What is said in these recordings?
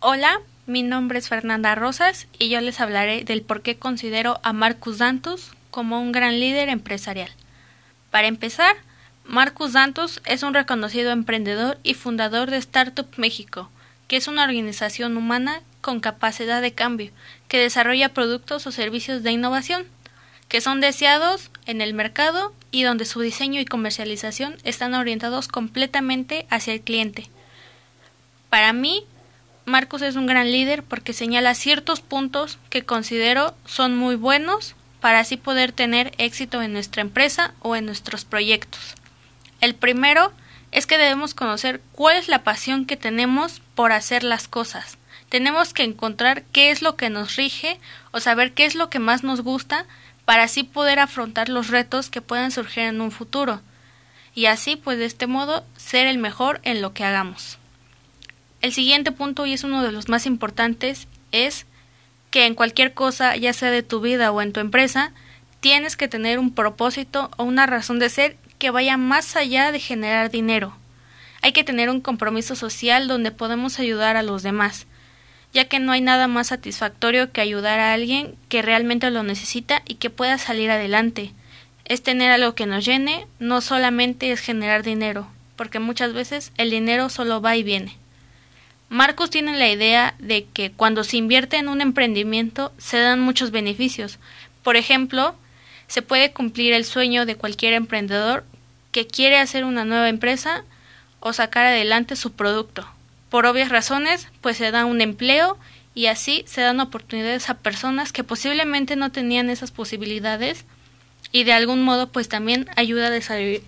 Hola, mi nombre es Fernanda Rosas y yo les hablaré del por qué considero a Marcus Dantus como un gran líder empresarial. Para empezar, Marcus Dantus es un reconocido emprendedor y fundador de Startup México, que es una organización humana con capacidad de cambio, que desarrolla productos o servicios de innovación, que son deseados en el mercado y donde su diseño y comercialización están orientados completamente hacia el cliente. Para mí, Marcos es un gran líder porque señala ciertos puntos que considero son muy buenos para así poder tener éxito en nuestra empresa o en nuestros proyectos. El primero es que debemos conocer cuál es la pasión que tenemos por hacer las cosas. Tenemos que encontrar qué es lo que nos rige o saber qué es lo que más nos gusta para así poder afrontar los retos que puedan surgir en un futuro y así pues de este modo ser el mejor en lo que hagamos. El siguiente punto, y es uno de los más importantes, es que en cualquier cosa, ya sea de tu vida o en tu empresa, tienes que tener un propósito o una razón de ser que vaya más allá de generar dinero. Hay que tener un compromiso social donde podemos ayudar a los demás, ya que no hay nada más satisfactorio que ayudar a alguien que realmente lo necesita y que pueda salir adelante. Es tener algo que nos llene, no solamente es generar dinero, porque muchas veces el dinero solo va y viene. Marcos tiene la idea de que cuando se invierte en un emprendimiento se dan muchos beneficios. Por ejemplo, se puede cumplir el sueño de cualquier emprendedor que quiere hacer una nueva empresa o sacar adelante su producto. Por obvias razones, pues se da un empleo y así se dan oportunidades a personas que posiblemente no tenían esas posibilidades y de algún modo pues también ayuda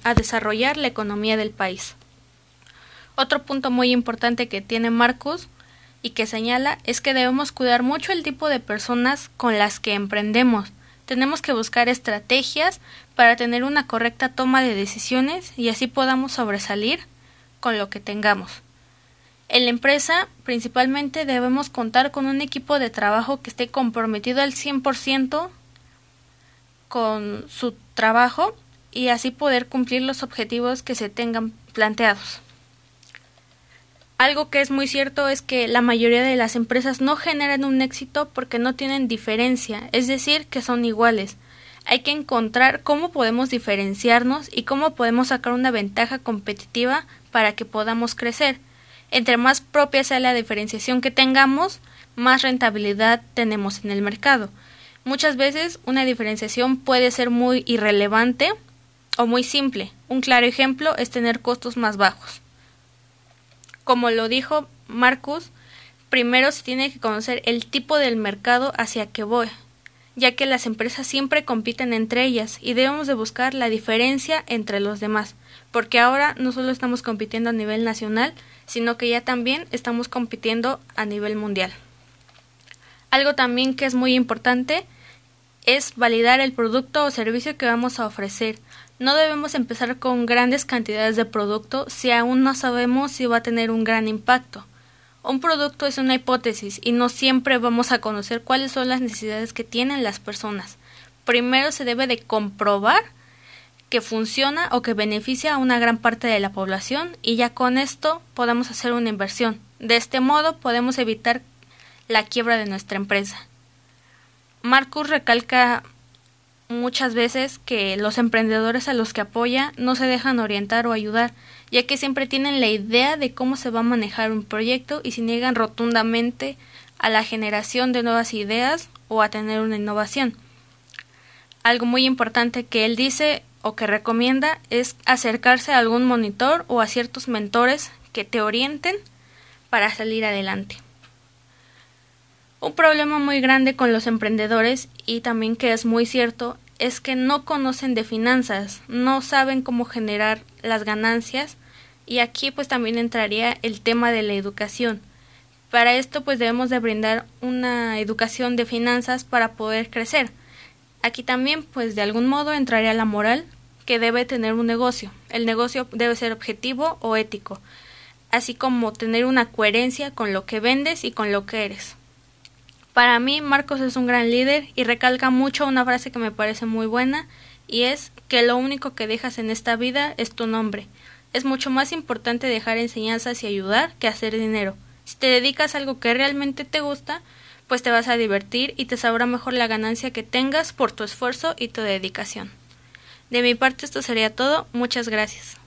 a desarrollar la economía del país. Otro punto muy importante que tiene Marcos y que señala es que debemos cuidar mucho el tipo de personas con las que emprendemos. Tenemos que buscar estrategias para tener una correcta toma de decisiones y así podamos sobresalir con lo que tengamos. En la empresa, principalmente, debemos contar con un equipo de trabajo que esté comprometido al 100% con su trabajo y así poder cumplir los objetivos que se tengan planteados. Algo que es muy cierto es que la mayoría de las empresas no generan un éxito porque no tienen diferencia, es decir, que son iguales. Hay que encontrar cómo podemos diferenciarnos y cómo podemos sacar una ventaja competitiva para que podamos crecer. Entre más propia sea la diferenciación que tengamos, más rentabilidad tenemos en el mercado. Muchas veces una diferenciación puede ser muy irrelevante o muy simple. Un claro ejemplo es tener costos más bajos. Como lo dijo Marcus, primero se tiene que conocer el tipo del mercado hacia que voy, ya que las empresas siempre compiten entre ellas y debemos de buscar la diferencia entre los demás, porque ahora no solo estamos compitiendo a nivel nacional, sino que ya también estamos compitiendo a nivel mundial. Algo también que es muy importante es validar el producto o servicio que vamos a ofrecer. No debemos empezar con grandes cantidades de producto si aún no sabemos si va a tener un gran impacto. Un producto es una hipótesis y no siempre vamos a conocer cuáles son las necesidades que tienen las personas. Primero se debe de comprobar que funciona o que beneficia a una gran parte de la población y ya con esto podemos hacer una inversión. De este modo podemos evitar la quiebra de nuestra empresa. Marcus recalca muchas veces que los emprendedores a los que apoya no se dejan orientar o ayudar, ya que siempre tienen la idea de cómo se va a manejar un proyecto y se niegan rotundamente a la generación de nuevas ideas o a tener una innovación. Algo muy importante que él dice o que recomienda es acercarse a algún monitor o a ciertos mentores que te orienten para salir adelante. Un problema muy grande con los emprendedores y también que es muy cierto es que no conocen de finanzas, no saben cómo generar las ganancias y aquí pues también entraría el tema de la educación. Para esto pues debemos de brindar una educación de finanzas para poder crecer. Aquí también pues de algún modo entraría la moral que debe tener un negocio. El negocio debe ser objetivo o ético, así como tener una coherencia con lo que vendes y con lo que eres. Para mí, Marcos es un gran líder y recalca mucho una frase que me parece muy buena y es que lo único que dejas en esta vida es tu nombre. Es mucho más importante dejar enseñanzas y ayudar que hacer dinero. Si te dedicas a algo que realmente te gusta, pues te vas a divertir y te sabrá mejor la ganancia que tengas por tu esfuerzo y tu dedicación. De mi parte esto sería todo. Muchas gracias.